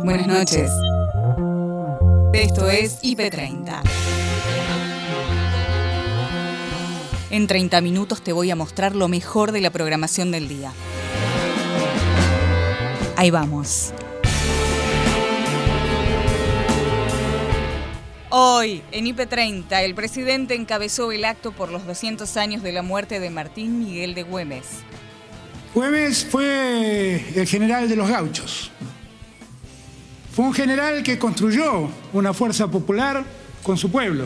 Buenas noches. Esto es IP30. En 30 minutos te voy a mostrar lo mejor de la programación del día. Ahí vamos. Hoy, en IP30, el presidente encabezó el acto por los 200 años de la muerte de Martín Miguel de Güemes. Güemes fue el general de los gauchos. Fue un general que construyó una fuerza popular con su pueblo,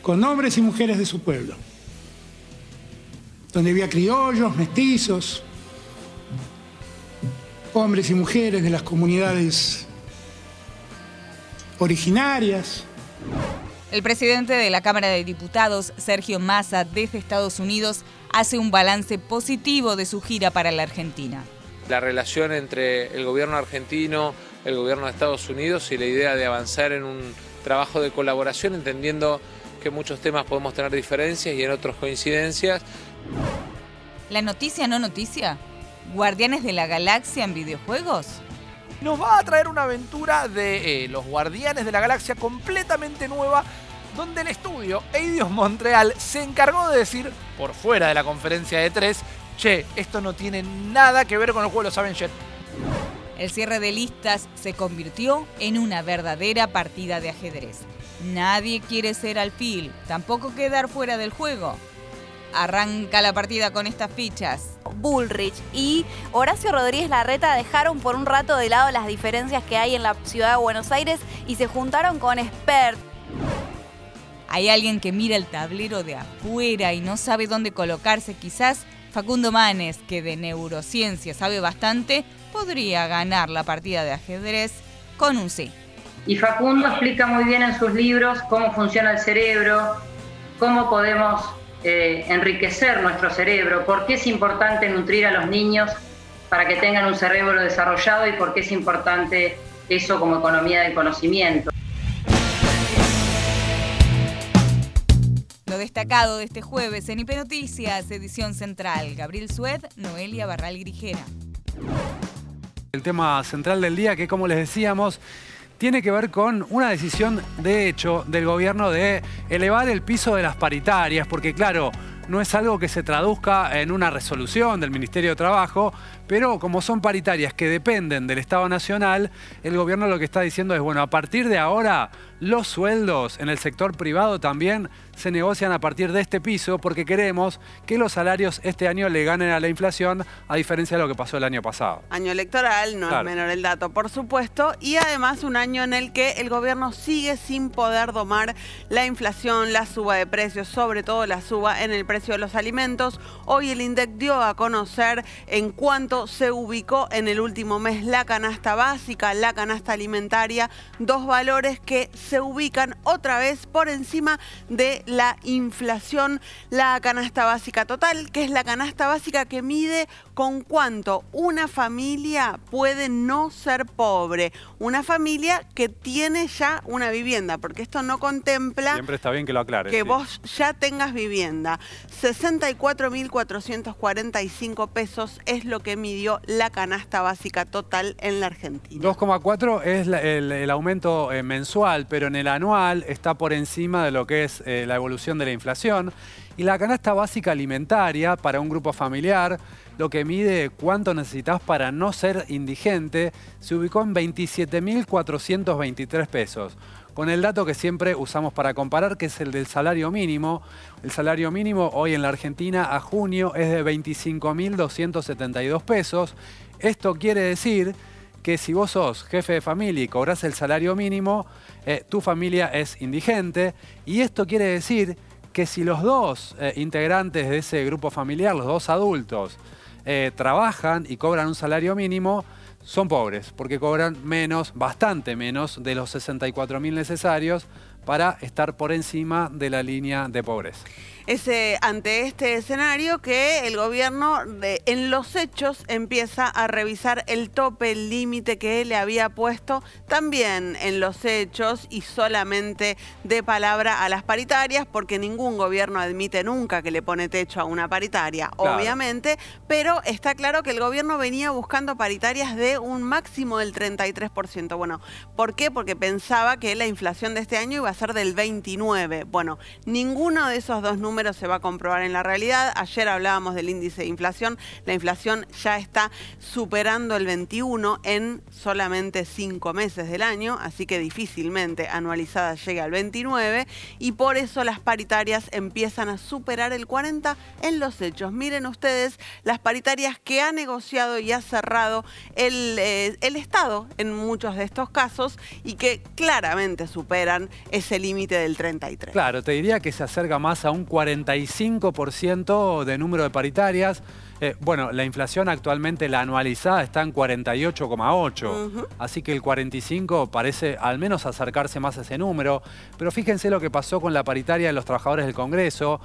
con hombres y mujeres de su pueblo, donde había criollos, mestizos, hombres y mujeres de las comunidades originarias. El presidente de la Cámara de Diputados, Sergio Massa, desde Estados Unidos, hace un balance positivo de su gira para la Argentina. La relación entre el gobierno argentino, el gobierno de Estados Unidos y la idea de avanzar en un trabajo de colaboración, entendiendo que en muchos temas podemos tener diferencias y en otros coincidencias. ¿La noticia no noticia? ¿Guardianes de la Galaxia en videojuegos? Nos va a traer una aventura de eh, los Guardianes de la Galaxia completamente nueva, donde el estudio Eidos Montreal se encargó de decir, por fuera de la conferencia de tres, che, esto no tiene nada que ver con el juego de los Avengers. El cierre de listas se convirtió en una verdadera partida de ajedrez. Nadie quiere ser alfil, tampoco quedar fuera del juego. Arranca la partida con estas fichas. Bullrich y Horacio Rodríguez Larreta dejaron por un rato de lado las diferencias que hay en la ciudad de Buenos Aires y se juntaron con Spert. Hay alguien que mira el tablero de afuera y no sabe dónde colocarse. Quizás Facundo Manes, que de neurociencia sabe bastante, podría ganar la partida de ajedrez con un sí. Y Facundo explica muy bien en sus libros cómo funciona el cerebro, cómo podemos eh, enriquecer nuestro cerebro, por qué es importante nutrir a los niños para que tengan un cerebro desarrollado y por qué es importante eso como economía del conocimiento. Lo destacado de este jueves en IP Noticias, edición central, Gabriel Sued, Noelia Barral Grijera. El tema central del día, que como les decíamos, tiene que ver con una decisión de hecho del gobierno de elevar el piso de las paritarias, porque claro, no es algo que se traduzca en una resolución del Ministerio de Trabajo, pero como son paritarias que dependen del Estado Nacional, el gobierno lo que está diciendo es, bueno, a partir de ahora los sueldos en el sector privado también se negocian a partir de este piso porque queremos que los salarios este año le ganen a la inflación a diferencia de lo que pasó el año pasado. Año electoral, no es menor el dato, por supuesto, y además un año en el que el gobierno sigue sin poder domar la inflación, la suba de precios, sobre todo la suba en el precio de los alimentos. Hoy el INDEC dio a conocer en cuánto se ubicó en el último mes la canasta básica, la canasta alimentaria, dos valores que se ubican otra vez por encima de la inflación, la canasta básica total, que es la canasta básica que mide con cuánto una familia puede no ser pobre. Una familia que tiene ya una vivienda, porque esto no contempla... Siempre está bien que lo aclare. Que vos ya tengas vivienda. 64.445 pesos es lo que midió la canasta básica total en la Argentina. 2,4 es el, aumento eh, mensual, pero en el anual está por encima de lo que es eh, la evolución de la inflación. Y la canasta básica alimentaria para un grupo familiar, lo que mide cuánto necesitas para no ser indigente, se ubicó en 27.423 pesos. Con el dato que siempre usamos para comparar, que es el del salario mínimo. El salario mínimo hoy en la Argentina a junio es de 25.272 pesos. Esto quiere decir que si vos sos jefe de familia y cobras el salario mínimo, eh, tu familia es indigente. Y esto quiere decir que si los dos eh, integrantes de ese grupo familiar, los dos adultos, eh, trabajan y cobran un salario mínimo, son pobres, porque cobran menos, bastante menos de los 64 mil necesarios para estar por encima de la línea de pobreza es ante este escenario que el gobierno en los hechos empieza a revisar el tope, el límite que le había puesto también en los hechos y solamente de palabra a las paritarias, porque ningún gobierno admite nunca que le pone techo a una paritaria, obviamente, pero está claro que el gobierno venía buscando paritarias de un máximo del 33%. Bueno, ¿por qué? Porque pensaba que la inflación de este año iba a ser del 29%. Bueno, ninguno de esos dos números se va a comprobar en la realidad. Ayer hablábamos del índice de inflación. La inflación ya está superando el 21 en solamente cinco meses del año, así que difícilmente anualizada llega al 29 y por eso las paritarias empiezan a superar el 40 en los hechos. Miren ustedes las paritarias que ha negociado y ha cerrado el, eh, el Estado en muchos de estos casos y que claramente superan ese límite del 33. Claro, te diría que se acerca más a un 40 45% de número de paritarias. Eh, bueno, la inflación actualmente, la anualizada, está en 48,8. Así que el 45 parece al menos acercarse más a ese número. Pero fíjense lo que pasó con la paritaria de los trabajadores del Congreso.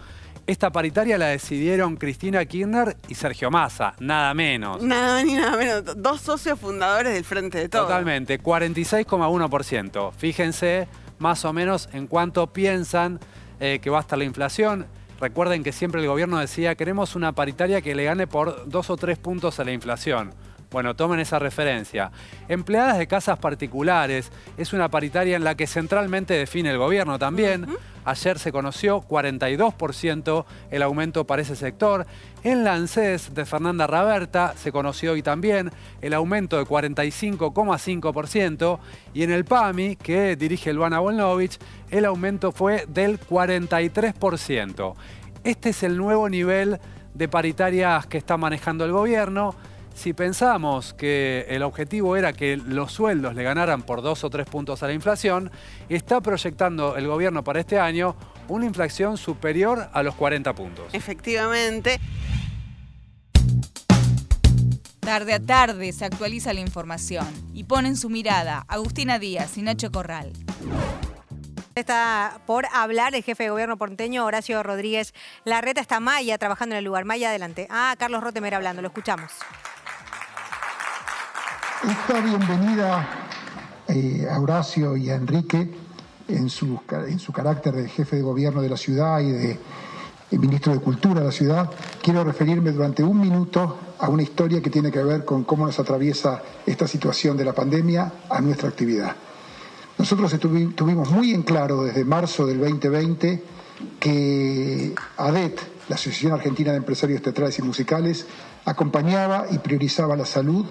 Esta paritaria la decidieron Cristina Kirchner y Sergio Massa, nada menos. Nada ni nada menos. Dos socios fundadores del Frente de Todos. Totalmente, 46,1%. Fíjense más o menos en cuánto piensan eh, que va a estar la inflación. Recuerden que siempre el gobierno decía, queremos una paritaria que le gane por dos o tres puntos a la inflación. Bueno, tomen esa referencia. Empleadas de casas particulares es una paritaria en la que centralmente define el gobierno también. Ayer se conoció 42% el aumento para ese sector. En la ANSES de Fernanda Raberta se conoció hoy también el aumento de 45,5%. Y en el PAMI, que dirige Luana Volnovich, el aumento fue del 43%. Este es el nuevo nivel de paritarias que está manejando el gobierno. Si pensamos que el objetivo era que los sueldos le ganaran por dos o tres puntos a la inflación, está proyectando el gobierno para este año una inflación superior a los 40 puntos. Efectivamente. Tarde a tarde se actualiza la información y ponen su mirada Agustina Díaz y Nacho Corral. Está por hablar el jefe de gobierno porteño, Horacio Rodríguez Larreta. Está Maya trabajando en el lugar. Maya, adelante. Ah, Carlos Rotemer hablando, lo escuchamos. Esta bienvenida eh, a Horacio y a Enrique en su, en su carácter de jefe de gobierno de la ciudad y de ministro de Cultura de la ciudad, quiero referirme durante un minuto a una historia que tiene que ver con cómo nos atraviesa esta situación de la pandemia a nuestra actividad. Nosotros tuvimos muy en claro desde marzo del 2020 que ADET, la Asociación Argentina de Empresarios Teatrales y Musicales, acompañaba y priorizaba la salud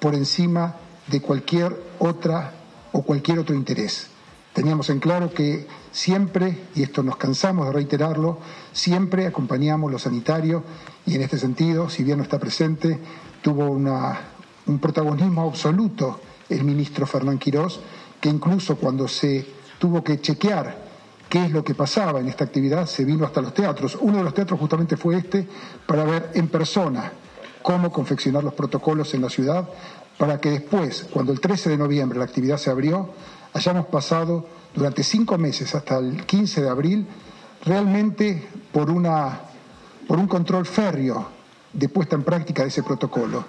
por encima de cualquier otra o cualquier otro interés. Teníamos en claro que siempre, y esto nos cansamos de reiterarlo, siempre acompañamos lo sanitario y en este sentido, si bien no está presente, tuvo un protagonismo absoluto el ministro Fernán Quirós, que incluso cuando se tuvo que chequear qué es lo que pasaba en esta actividad, se vino hasta los teatros. Uno de los teatros justamente fue este, para ver en persona cómo confeccionar los protocolos en la ciudad para que después, cuando el 13 de noviembre la actividad se abrió, hayamos pasado durante cinco meses hasta el 15 de abril realmente por, una, por un control férreo de puesta en práctica de ese protocolo.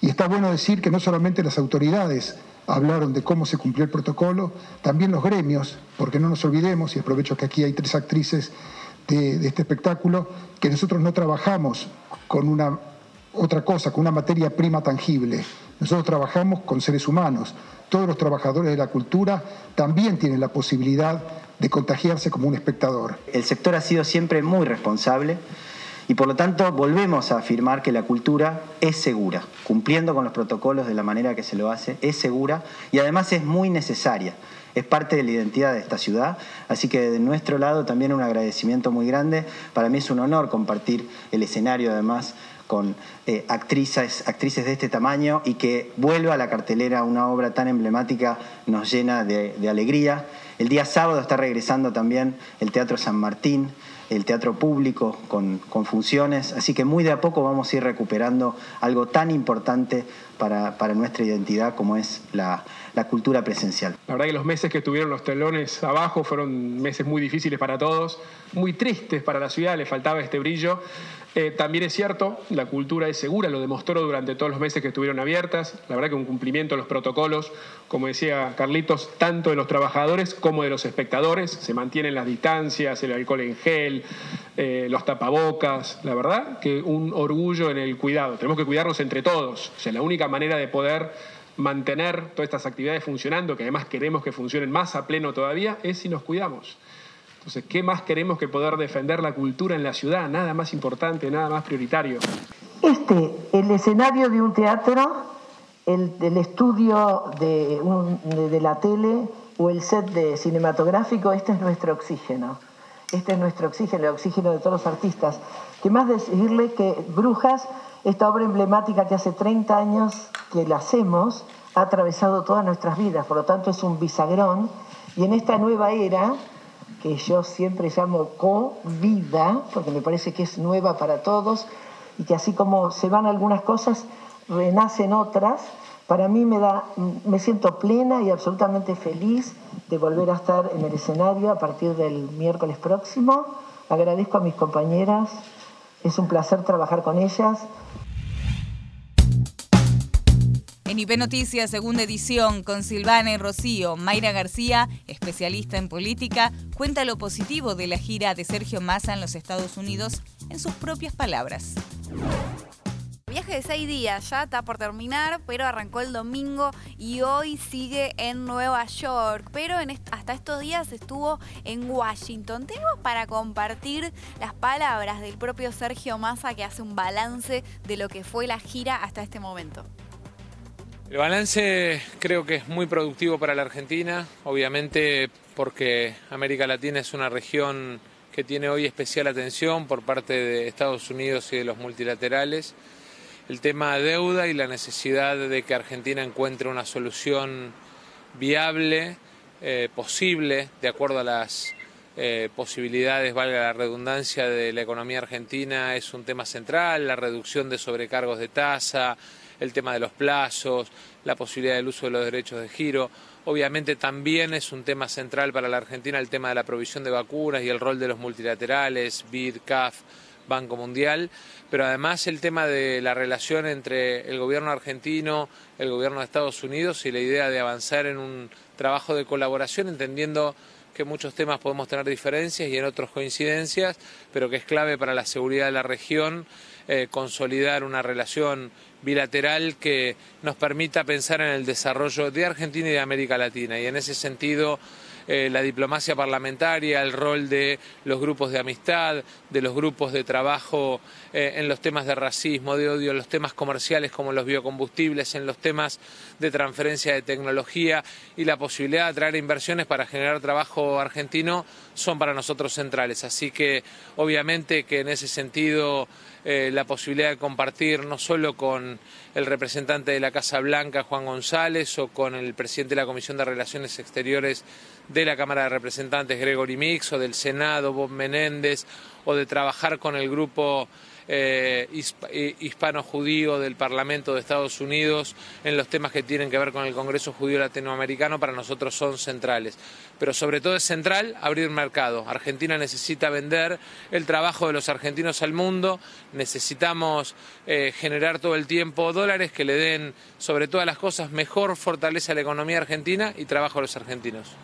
Y está bueno decir que no solamente las autoridades hablaron de cómo se cumplió el protocolo, también los gremios, porque no nos olvidemos, y aprovecho que aquí hay tres actrices de, de este espectáculo, que nosotros no trabajamos con una otra cosa, con una materia prima tangible. Nosotros trabajamos con seres humanos. Todos los trabajadores de la cultura también tienen la posibilidad de contagiarse como un espectador. El sector ha sido siempre muy responsable y por lo tanto volvemos a afirmar que la cultura es segura, cumpliendo con los protocolos de la manera que se lo hace, es segura y además es muy necesaria. Es parte de la identidad de esta ciudad, así que de nuestro lado también un agradecimiento muy grande. Para mí es un honor compartir el escenario además con eh, actrices, actrices de este tamaño y que vuelva a la cartelera una obra tan emblemática nos llena de, alegría. El día sábado está regresando también el Teatro San Martín el teatro público con, funciones, así que muy de a poco vamos a ir recuperando algo tan importante para, nuestra identidad como es la, la, cultura presencial. La verdad que los meses que tuvieron los telones abajo fueron meses muy difíciles para todos, muy tristes para la ciudad, le faltaba este brillo. Eh, también es cierto, la cultura es segura, lo demostró durante todos los meses que estuvieron abiertas. La verdad que un cumplimiento de los protocolos, como decía Carlitos, tanto de los trabajadores como de los espectadores. Se mantienen las distancias, el alcohol en gel, eh, los tapabocas. La verdad que un orgullo en el cuidado. Tenemos que cuidarnos entre todos. O sea, la única manera de poder mantener todas estas actividades funcionando, que además queremos que funcionen más a pleno todavía, es si nos cuidamos. Entonces, ¿qué más queremos que poder defender la cultura en la ciudad? Nada más importante, nada más prioritario. Este, el escenario de un teatro, el, estudio de, la tele o el set de cinematográfico, este es nuestro oxígeno. Este es nuestro oxígeno, el oxígeno de todos los artistas. ¿Qué más decirle que Brujas, esta obra emblemática que hace 30 años que la hacemos, ha atravesado todas nuestras vidas, por lo tanto es un bisagrón. Y en esta nueva era, que yo siempre llamo co-vida, porque me parece que es nueva para todos y que así como se van algunas cosas, renacen otras. Para mí me, da, me siento plena y absolutamente feliz de volver a estar en el escenario a partir del miércoles próximo. Agradezco a mis compañeras, es un placer trabajar con ellas. En IP Noticias, segunda edición, con Silvana y Rocío, Mayra García, especialista en política, cuenta lo positivo de la gira de Sergio Massa en los Estados Unidos en sus propias palabras. Viaje de seis días, ya está por terminar, pero arrancó el domingo y hoy sigue en Nueva York. Pero hasta estos días estuvo en Washington. Tengo para compartir las palabras del propio Sergio Massa que hace un balance de lo que fue la gira hasta este momento. El balance creo que es muy productivo para la Argentina, obviamente porque América Latina es una región que tiene hoy especial atención por parte de Estados Unidos y de los multilaterales. El tema de deuda y la necesidad de que Argentina encuentre una solución viable, eh, posible, de acuerdo a las eh, posibilidades, valga la redundancia, de la economía argentina, es un tema central, la reducción de sobrecargos de tasa, el tema de los plazos, la posibilidad del uso de los derechos de giro. Obviamente también es un tema central para la Argentina el tema de la provisión de vacunas y el rol de los multilaterales, BID, CAF, Banco Mundial, pero además el tema de la relación entre el gobierno argentino, el gobierno de Estados Unidos y la idea de avanzar en un trabajo de colaboración, entendiendo que en muchos temas podemos tener diferencias y en otros coincidencias, pero que es clave para la seguridad de la región eh, consolidar una relación bilateral que nos permita pensar en el desarrollo de Argentina y de América Latina. Y en ese sentido, eh, la diplomacia parlamentaria, el rol de los grupos de amistad, de los grupos de trabajo eh, en los temas de racismo, de odio, en los temas comerciales como los biocombustibles, en los temas de transferencia de tecnología y la posibilidad de atraer inversiones para generar trabajo argentino son para nosotros centrales. Así que obviamente que en ese sentido eh, la posibilidad de compartir no solo con el representante de la Casa Blanca, Juan González, o con el presidente de la Comisión de Relaciones Exteriores de la Cámara de Representantes, Gregory Mix, o del Senado, Bob Menéndez, o de trabajar con el grupo eh, eh, hispano-judío del Parlamento de Estados Unidos en los temas que tienen que ver con el Congreso Judío Latinoamericano para nosotros son centrales. Pero sobre todo es central abrir mercado. Argentina necesita vender el trabajo de los argentinos al mundo, necesitamos eh, generar todo el tiempo dólares que le den sobre todas las cosas mejor fortaleza a la economía argentina y trabajo a los argentinos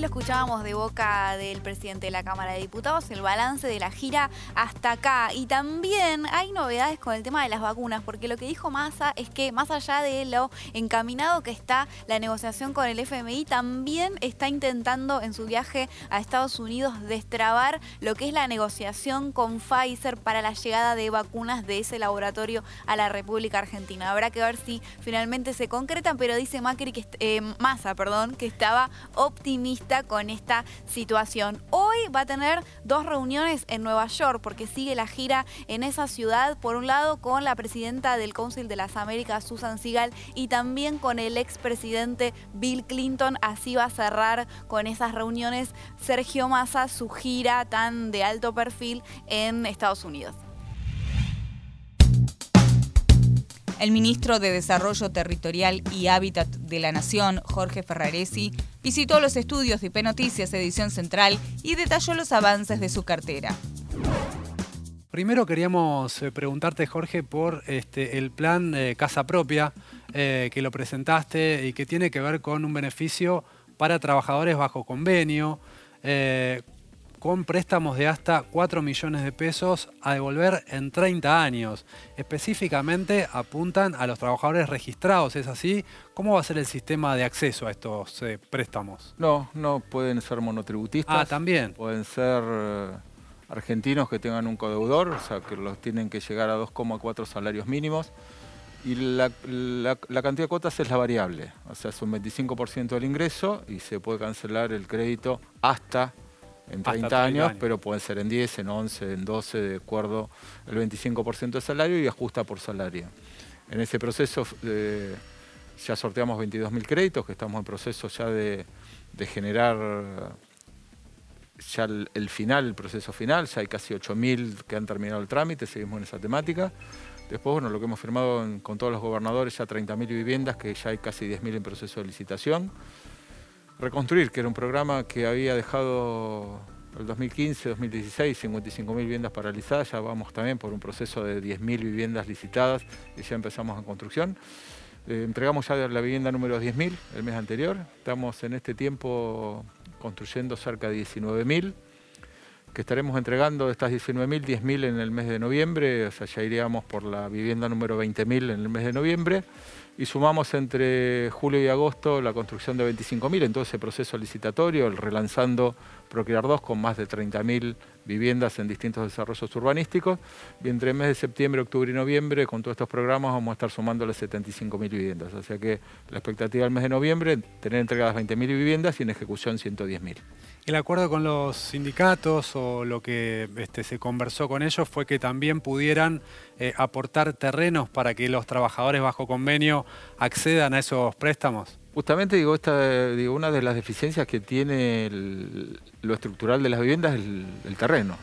lo escuchábamos de boca del presidente de la Cámara de Diputados, el balance de la gira hasta acá. Y también hay novedades con el tema de las vacunas, porque lo que dijo Massa es que más allá de lo encaminado que está la negociación con el FMI, también está intentando en su viaje a Estados Unidos destrabar lo que es la negociación con Pfizer para la llegada de vacunas de ese laboratorio a la República Argentina. Habrá que ver si finalmente se concretan, pero dice Macri que eh, Massa, perdón, que estaba optimista con esta situación. Hoy va a tener dos reuniones en Nueva York porque sigue la gira en esa ciudad, por un lado con la presidenta del Council de las Américas, Susan Sigal, y también con el expresidente Bill Clinton. Así va a cerrar con esas reuniones Sergio Massa su gira tan de alto perfil en Estados Unidos. El ministro de Desarrollo Territorial y Hábitat de la Nación, Jorge Ferraresi, visitó los estudios de IP Noticias Edición Central y detalló los avances de su cartera. Primero queríamos eh, preguntarte, Jorge, por este, el plan eh, Casa Propia eh, que lo presentaste y que tiene que ver con un beneficio para trabajadores bajo convenio con préstamos de hasta 4 millones de pesos a devolver en 30 años. Específicamente apuntan a los trabajadores registrados, ¿es así? ¿Cómo va a ser el sistema de acceso a estos eh, préstamos? No, no pueden ser monotributistas. Ah, también. Pueden ser eh, argentinos que tengan un codeudor, o sea, que los tienen que llegar a 2,4 salarios mínimos. Y la, la, cantidad de cuotas es la variable, o sea, es un 25% del ingreso y se puede cancelar el crédito hasta en 30, años, pero pueden ser en 10, en 11, en 12, de acuerdo el 25% de salario y ajusta por salario. En ese proceso eh, ya sorteamos 22.000 créditos, que estamos en proceso ya de, generar ya el, final, el proceso final, ya hay casi 8.000 que han terminado el trámite, seguimos en esa temática. Después, bueno, lo que hemos firmado con todos los gobernadores, ya 30.000 viviendas, que ya hay casi 10.000 en proceso de licitación. Reconstruir, que era un programa que había dejado el 2015, 2016, 55.000 viviendas paralizadas, ya vamos también por un proceso de 10.000 viviendas licitadas y ya empezamos en construcción. Eh, entregamos ya la vivienda número 10.000 el mes anterior, estamos en este tiempo construyendo cerca de 19.000, que estaremos entregando de estas 19.000, 10.000 en el mes de noviembre, o sea, ya iríamos por la vivienda número 20.000 en el mes de noviembre y sumamos entre julio y agosto la construcción de 25.000 en todo ese proceso licitatorio, el relanzando Procrear 2 con más de 30.000 viviendas en distintos desarrollos urbanísticos y entre el mes de septiembre, octubre y noviembre con todos estos programas vamos a estar sumándole 75.000 viviendas. O sea que la expectativa del mes de noviembre, tener entregadas 20.000 viviendas y en ejecución 110.000. El acuerdo con los sindicatos o lo que este, se conversó con ellos fue que también pudieran eh, aportar terrenos para que los trabajadores bajo convenio accedan a esos préstamos. Justamente digo, esta, digo, una de las deficiencias que tiene lo estructural de las viviendas es el, terreno,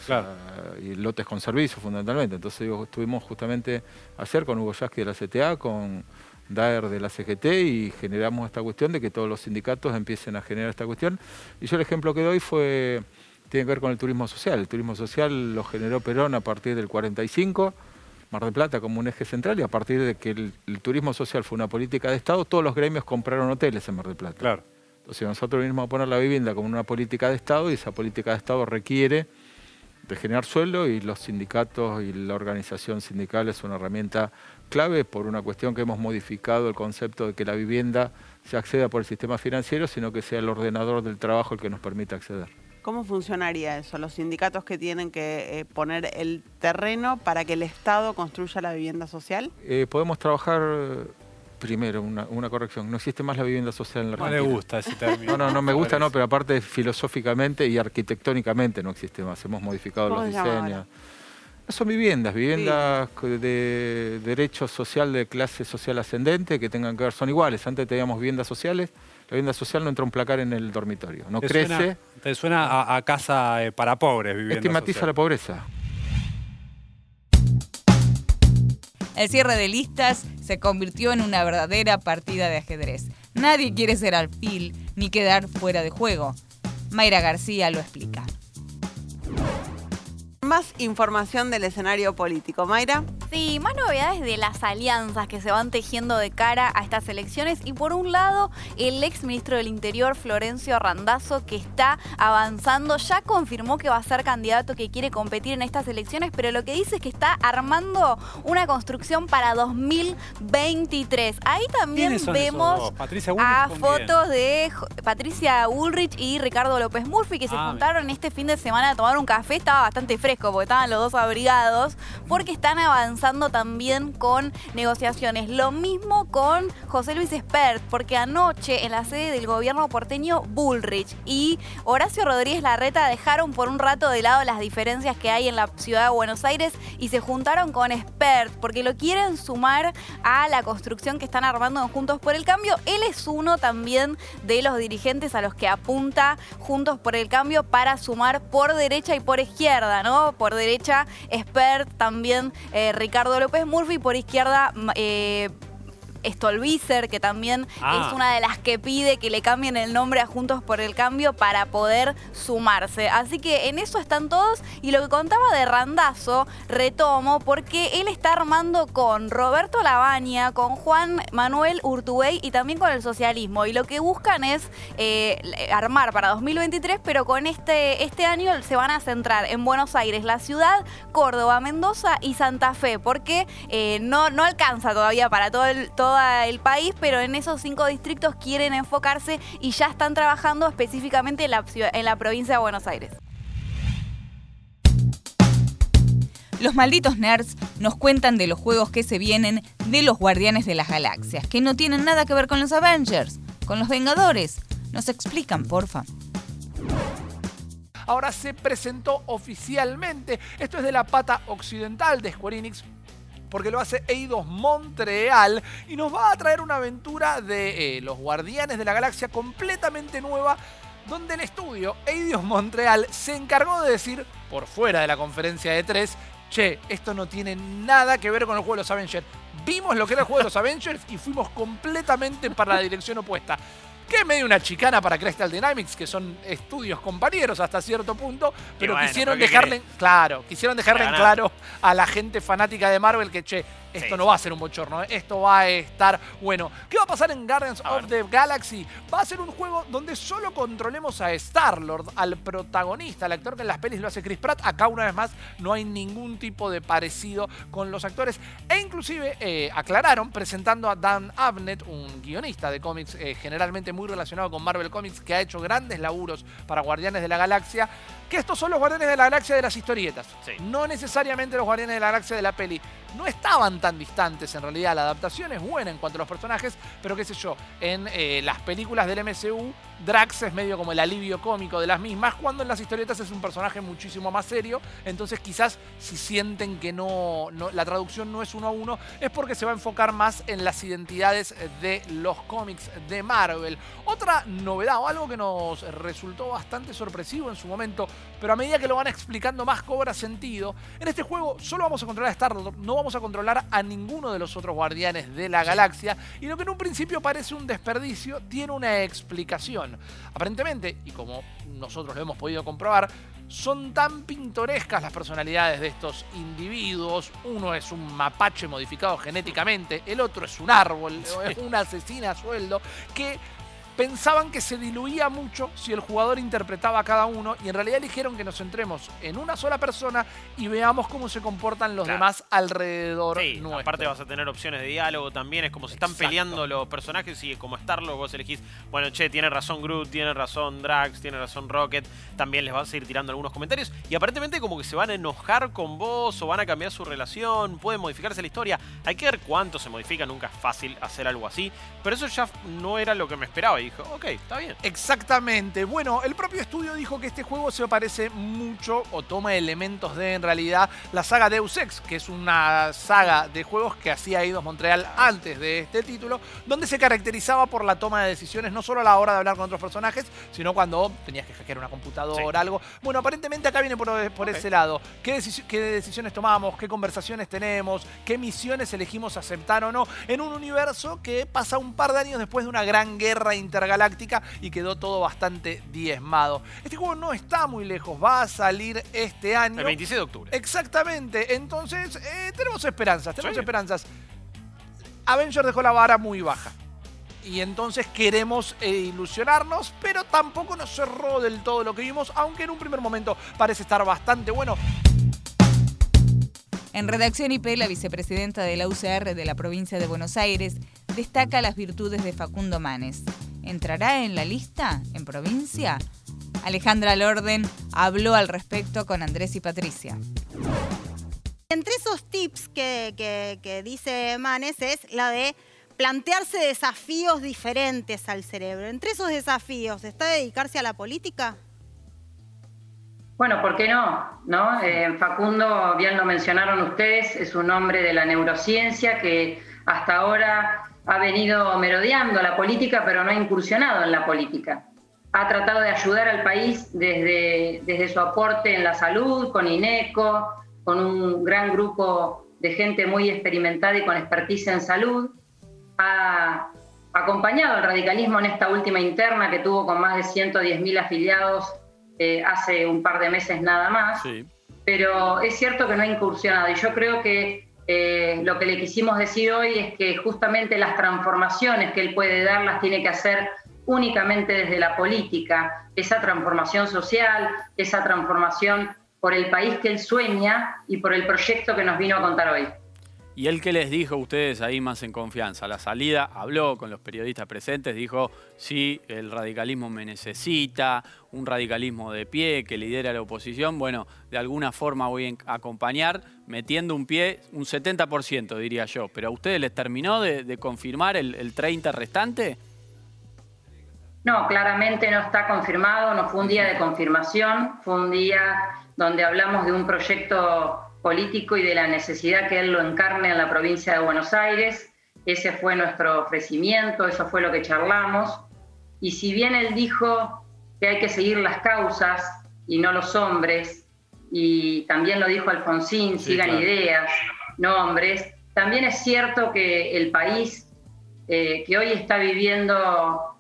y lotes con servicios fundamentalmente. Entonces digo, estuvimos justamente ayer con Hugo Yasky de la CTA, con DAER de la CGT y generamos esta cuestión de que todos los sindicatos empiecen a generar esta cuestión. Y yo el ejemplo que doy fue, tiene que ver con el turismo social. El turismo social lo generó Perón a partir del 45 Mar del Plata como un eje central y a partir de que el, turismo social fue una política de Estado, todos los gremios compraron hoteles en Mar del Plata. Claro. Entonces nosotros venimos a poner la vivienda como una política de Estado y esa política de Estado requiere de generar suelo y los sindicatos y la organización sindical es una herramienta clave por una cuestión que hemos modificado el concepto de que la vivienda se acceda por el sistema financiero, sino que sea el ordenador del trabajo el que nos permita acceder. ¿Cómo funcionaría eso? Los sindicatos que tienen que eh, poner el terreno para que el Estado construya la vivienda social. Eh, podemos trabajar primero, una, corrección. No existe más la vivienda social en la Argentina. No le gusta ese término. No, no, no me gusta, no, pero aparte filosóficamente y arquitectónicamente no existe más. Hemos modificado los diseños. Son viviendas, viviendas de derecho social de clase social ascendente que tengan que ver, son iguales. Antes teníamos viviendas sociales vivienda social no entra un placar en el dormitorio, no crece. te suena a, casa eh, para pobres, vivienda Estigmatiza la pobreza. El cierre de listas se convirtió en una verdadera partida de ajedrez. Nadie quiere ser alfil ni quedar fuera de juego. Mayra García lo explica. Más información del escenario político. Mayra. Sí, más novedades de las alianzas que se van tejiendo de cara a estas elecciones. Y por un lado, el ex ministro del Interior, Florencio Randazzo, que está avanzando, ya confirmó que va a ser candidato que quiere competir en estas elecciones, pero lo que dice es que está armando una construcción para 2023. Ahí también vemos a fotos de Patricia Ulrich y Ricardo López Murphy, que se ah, juntaron este fin de semana a tomar un café. Estaba bastante fresco porque estaban los dos abrigados, porque están avanzando avanzando también con negociaciones. Lo mismo con José Luis Espert, porque anoche en la sede del gobierno porteño Bullrich y Horacio Rodríguez Larreta dejaron por un rato de lado las diferencias que hay en la ciudad de Buenos Aires y se juntaron con Espert, porque lo quieren sumar a la construcción que están armando Juntos por el Cambio. Él es uno también de los dirigentes a los que apunta Juntos por el Cambio para sumar por derecha y por izquierda, ¿no? Por derecha, Espert, también eh, Ricardo López Murphy, por izquierda, eh, Stolbizer, que también Ah. es una de las que pide que le cambien el nombre a Juntos por el Cambio para poder sumarse. Así que en eso están todos. Y lo que contaba de Randazo, retomo, porque él está armando con Roberto Labaña, con Juan Manuel Urtubey y también con el socialismo. Y lo que buscan es eh, armar para 2023, pero con este, este año se van a centrar en Buenos Aires, la ciudad, Córdoba, Mendoza y Santa Fe, porque eh, no, no alcanza todavía para todo el, todo el país, pero en esos cinco distritos quieren enfocarse y ya están trabajando específicamente en la, en la provincia de Buenos Aires. Los malditos nerds nos cuentan de los juegos que se vienen de los Guardianes de las Galaxias, que no tienen nada que ver con los Avengers, con los Vengadores. Nos explican, porfa. ahora se presentó oficialmente. Esto es de la pata occidental de Square Enix. Porque lo hace Eidos Montreal y nos va a traer una aventura de eh, los Guardianes de la Galaxia completamente nueva, donde el estudio Eidos Montreal se encargó de decir, por fuera de la conferencia de tres, che, esto no tiene nada que ver con el juego de los Avengers. Vimos lo que era el juego de los Avengers y fuimos completamente para la dirección opuesta que es medio una chicana para Crystal Dynamics, que son estudios compañeros hasta cierto punto, pero bueno, quisieron ¿pero qué dejarle, querés? claro, quisieron dejarle en claro a la gente fanática de Marvel que, che, esto Sí, no va a ser un bochorno, ¿eh? esto va a estar bueno. ¿Qué va a pasar en Guardians of the Galaxy? Va a ser un juego donde solo controlemos a Star-Lord, al protagonista, al actor que en las pelis lo hace Chris Pratt. Acá, una vez más, no hay ningún tipo de parecido con los actores. E inclusive eh, aclararon, presentando a Dan Abnett, un guionista de cómics eh, generalmente muy relacionado con Marvel Comics, que ha hecho grandes laburos para Guardianes de la Galaxia, que estos son los Guardianes de la Galaxia de las historietas. No necesariamente los Guardianes de la Galaxia de la peli. No estaban tan distantes en realidad. La adaptación es buena en cuanto a los personajes, pero qué sé yo, en eh, las películas del MCU, Drax es medio como el alivio cómico de las mismas, cuando en las historietas es un personaje muchísimo más serio. Entonces quizás si sienten que no, no- la traducción no es uno a uno, es porque se va a enfocar más en las identidades de los cómics de Marvel. Otra novedad o algo que nos resultó bastante sorpresivo en su momento, pero a medida que lo van explicando más cobra sentido. En este juego solo vamos a controlar a Star-Lord, no vamos a controlar a ninguno de los otros guardianes de la galaxia, y lo que en un principio parece un desperdicio tiene una explicación. Aparentemente, y como nosotros lo hemos podido comprobar, son tan pintorescas las personalidades de estos individuos. Uno es un mapache modificado genéticamente, el otro es un árbol, es una asesina a sueldo, que pensaban que se diluía mucho si el jugador interpretaba a cada uno y en realidad eligieron que nos centremos en una sola persona y veamos cómo se comportan los Claro. demás alrededor Sí, nuestro. aparte vas a tener opciones de diálogo también, es como se están Exacto. peleando los personajes y como Starlo vos elegís, bueno, che, tiene razón Groot, tiene razón Drax, tiene razón Rocket, también les vas a ir tirando algunos comentarios y aparentemente como que se van a enojar con vos o van a cambiar su relación, puede modificarse la historia, hay que ver cuánto se modifica, nunca es fácil hacer algo así, pero eso ya no era lo que me esperaba y dijo, ok, está bien. Exactamente. Bueno, el propio estudio dijo que este juego se parece mucho o toma elementos de en realidad la saga Deus Ex, que es una saga de juegos que hacía Eidos Montreal antes de este título, donde se caracterizaba por la toma de decisiones no solo a la hora de hablar con otros personajes, sino cuando tenías que hackear una computadora, algo. Bueno, aparentemente acá viene por, por ese lado. ¿Qué, deci- qué decisiones tomamos? ¿Qué conversaciones tenemos? ¿Qué misiones elegimos aceptar o no? En un universo que pasa un par de años después de una gran guerra intergaláctica y quedó todo bastante diezmado. Este juego no está muy lejos, va a salir este año. El 26 de octubre. Exactamente, entonces eh, tenemos esperanzas, tenemos Sí. esperanzas. Avenger dejó la vara muy baja. Y entonces queremos eh, ilusionarnos, pero tampoco nos cerró del todo lo que vimos, aunque en un primer momento parece estar bastante bueno. En Redacción IP, la vicepresidenta de la UCR de la provincia de Buenos Aires destaca las virtudes de Facundo Manes. ¿Entrará en la lista en provincia? Alejandra Lorden habló al respecto con Andrés y Patricia. Entre esos tips que- que dice Manes es la de plantearse desafíos diferentes al cerebro. Entre esos desafíos, ¿está dedicarse a la política? Bueno, ¿por qué no? ¿No? Eh, Facundo, bien lo mencionaron ustedes, es un hombre de la neurociencia que hasta ahora ha venido merodeando la política, pero no ha incursionado en la política. Ha tratado de ayudar al país desde, desde su aporte en la salud, con INECO, con un gran grupo de gente muy experimentada y con expertise en salud. Ha acompañado al radicalismo en esta última interna que tuvo con más de 110.000 afiliados eh, hace un par de meses nada más. Pero es cierto que no ha incursionado y yo creo que eh, lo que le quisimos decir hoy es que justamente las transformaciones que él puede dar las tiene que hacer únicamente desde la política, esa transformación social, esa transformación por el país que él sueña y por el proyecto que nos vino a contar hoy. ¿Y él qué les dijo a ustedes ahí más en confianza? La salida habló con los periodistas presentes, dijo, sí, el radicalismo me necesita, un radicalismo de pie que lidera la oposición. Bueno, de alguna forma voy a acompañar, metiendo un pie, un 70% diría yo. ¿Pero a ustedes les terminó de, de confirmar el, el 30 restante? No, claramente no está confirmado, no fue un día de confirmación, fue un día donde hablamos de un proyecto político y de la necesidad que él lo encarne en la provincia de Buenos Aires. Ese fue nuestro ofrecimiento, eso fue lo que charlamos. Y si bien él dijo que hay que seguir las causas y no los hombres, y también lo dijo Alfonsín, Sí, sigan claro. ideas, no hombres, también es cierto que el país eh, que hoy está viviendo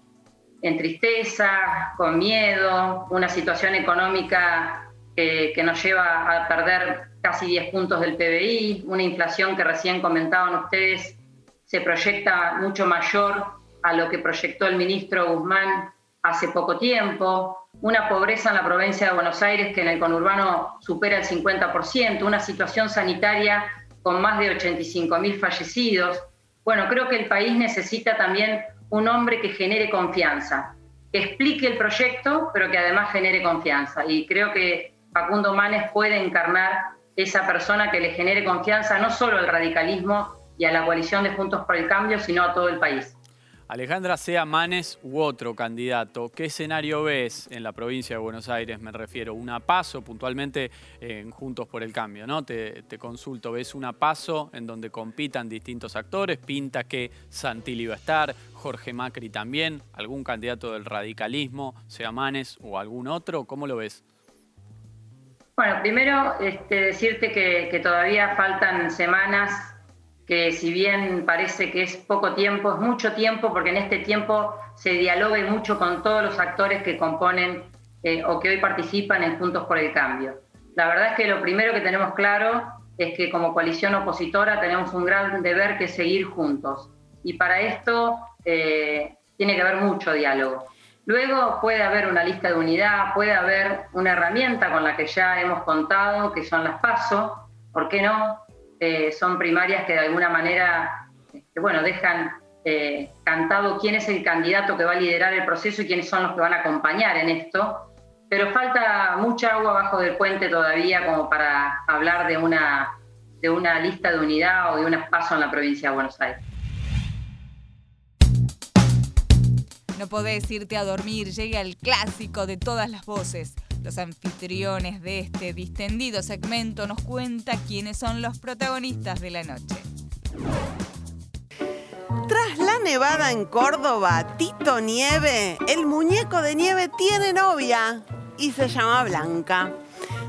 en tristeza, con miedo, una situación económica que nos lleva a perder casi 10 puntos del PBI, una inflación que recién comentaban ustedes se proyecta mucho mayor a lo que proyectó el ministro Guzmán hace poco tiempo, una pobreza en la provincia de Buenos Aires que en el conurbano supera el 50%, una situación sanitaria con más de 85 mil fallecidos. Bueno, creo que el país necesita también un hombre que genere confianza, que explique el proyecto, pero que además genere confianza. Y creo que Facundo Manes puede encarnar esa persona que le genere confianza no solo al radicalismo y a la coalición de Juntos por el Cambio, sino a todo el país. Alejandra, sea Manes u otro candidato, ¿qué escenario ves en la provincia de Buenos Aires? Me refiero, una paso puntualmente en Juntos por el Cambio, ¿no? Te, consulto, ¿ves una paso en donde compitan distintos actores? Pinta que Santilli va a estar, Jorge Macri también, algún candidato del radicalismo, sea Manes o algún otro, ¿cómo lo ves? Bueno, primero este, decirte que, todavía faltan semanas, que si bien parece que es poco tiempo, es mucho tiempo, porque en este tiempo se dialogue mucho con todos los actores que componen eh, o que hoy participan en Juntos por el Cambio. La verdad es que lo primero que tenemos claro es que como coalición opositora tenemos un gran deber que seguir juntos. Y para esto eh, tiene que haber mucho diálogo. Luego puede haber una lista de unidad, puede haber una herramienta con la que ya hemos contado, que son las PASO, ¿por qué no? Eh, son primarias que de alguna manera, bueno, dejan eh, cantado quién es el candidato que va a liderar el proceso y quiénes son los que van a acompañar en esto. Pero falta mucha agua abajo del puente todavía como para hablar de una, de una lista de unidad o de unas PASO en la provincia de Buenos Aires. No podés irte a dormir, llega el clásico de todas las voces. Los anfitriones de este distendido segmento nos cuenta quiénes son los protagonistas de la noche. Tras la nevada en Córdoba, Tito Nieve, el muñeco de nieve tiene novia y se llama Blanca.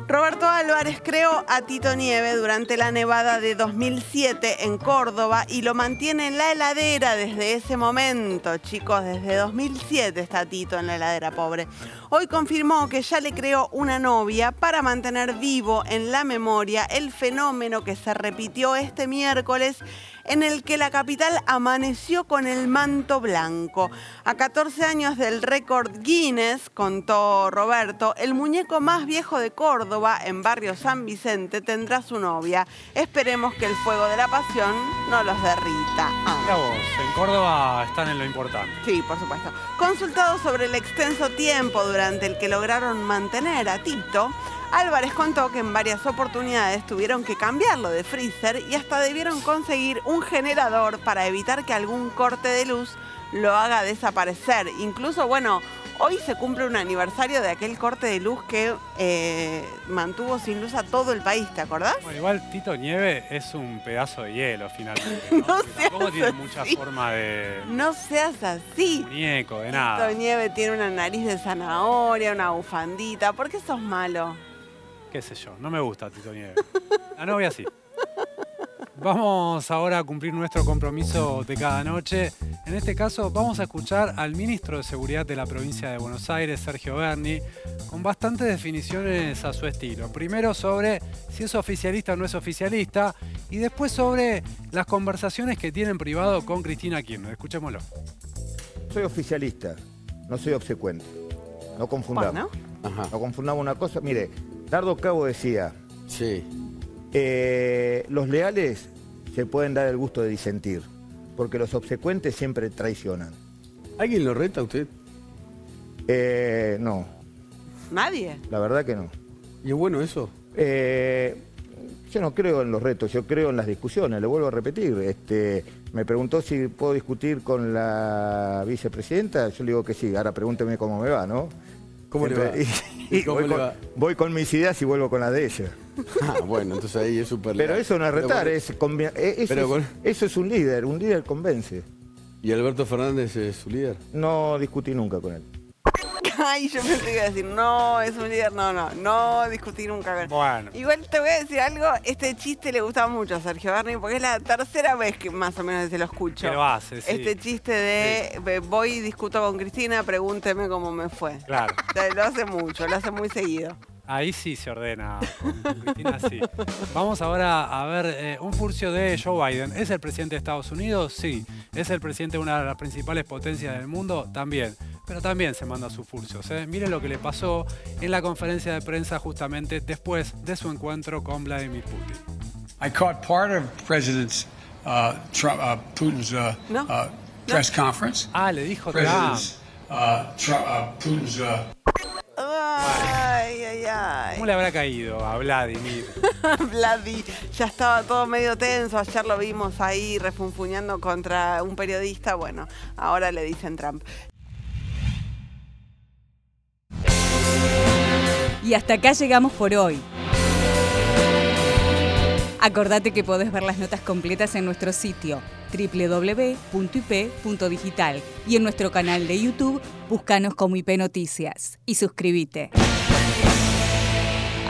Roberto Álvarez creó a Tito Nieve durante la nevada de 2007 en Córdoba y lo mantiene en la heladera desde ese momento. Chicos, desde 2007 está Tito en la heladera, pobre. Hoy confirmó que ya le creó una novia para mantener vivo en la memoria el fenómeno que se repitió este miércoles en el que la capital amaneció con el manto blanco. A 14 años del récord Guinness, contó Roberto, el muñeco más viejo de Córdoba, en barrio San Vicente, tendrá su novia. Esperemos que el fuego de la pasión no los derrita. Ah. Vos, en Córdoba están en lo importante. Sí, por supuesto. Consultado sobre el extenso tiempo durante el que lograron mantener a Tito, Álvarez contó que en varias oportunidades tuvieron que cambiarlo de freezer y hasta debieron conseguir un generador para evitar que algún corte de luz lo haga desaparecer. Incluso, bueno, hoy se cumple un aniversario de aquel corte de luz que eh, mantuvo sin luz a todo el país, ¿te acordás? Bueno, igual Tito Nieve es un pedazo de hielo finalmente. ¿no? No Porque tampoco seas tiene así. mucha forma de No seas así. muñeco, de Tito nada. Nieve tiene una nariz de zanahoria, una bufandita. ¿Por qué sos malo? qué sé yo, no me gusta Tito Nieve. La novia sí. Vamos ahora a cumplir nuestro compromiso de cada noche. En este caso vamos a escuchar al ministro de Seguridad de la provincia de Buenos Aires, Sergio Berni, con bastantes definiciones a su estilo. Primero sobre si es oficialista o no es oficialista y después sobre las conversaciones que tiene en privado con Cristina Kirchner. Escuchémoslo. Soy oficialista, no soy obsecuente. No confundamos. No confundamos una cosa. Mire, Dardo Cabo decía. Sí. los leales se pueden dar el gusto de disentir, porque los obsecuentes siempre traicionan. ¿Alguien lo reta a usted? Eh, no, Nadie. la verdad que no. ¿Y es bueno eso? Eh, yo no creo en los retos, yo creo en las discusiones, le vuelvo a repetir. Este, me preguntó si puedo discutir con la vicepresidenta, yo le digo que sí, ahora pregúnteme cómo me va, ¿no? ¿Cómo le va? Y, y ¿Cómo voy, le con, va? voy con mis ideas y vuelvo con las de ella. Ah, bueno, entonces ahí es súper Pero eso no es Pero retar, es, eh, eso, Pero es, con- eso es un líder, un líder convence. ¿Y Alberto Fernández es su líder? No discutí nunca con él. Ay, yo pensé que iba a decir, no, es un líder. No, no, no discutí nunca con él. Bueno. Igual te voy a decir algo, este chiste le gusta mucho a Sergio Berni porque es la tercera vez que más o menos se lo escucho. Lo hace, sí. Este chiste de voy y discuto con Cristina, pregúnteme cómo me fue. Claro. O sea, lo hace mucho, lo hace muy seguido. Ahí sí se ordena, con, Cristina sí. Vamos ahora a ver eh, un furcio de Joe Biden. ¿Es el presidente de Estados Unidos? Sí. ¿Es el presidente de una de las principales potencias del mundo? También. Pero también se manda sus furcios. ¿eh? Miren lo que le pasó en la conferencia de prensa justamente después de su encuentro con Vladimir Putin. I caught part of President uh, Trump, uh, Putin's uh, uh, press conference. Ah, le dijo Trump. Uh, Trump, uh, Putin's. ¿Cómo le habrá caído a Vladimir? Vladi, ya estaba todo medio tenso. Ayer lo vimos ahí refunfuñando contra un periodista. Bueno, ahora le dicen Trump. Y hasta acá llegamos por hoy. Acordate que podés ver las notas completas en nuestro sitio www.ip.digital y en nuestro canal de YouTube, búscanos como IP Noticias y suscríbete.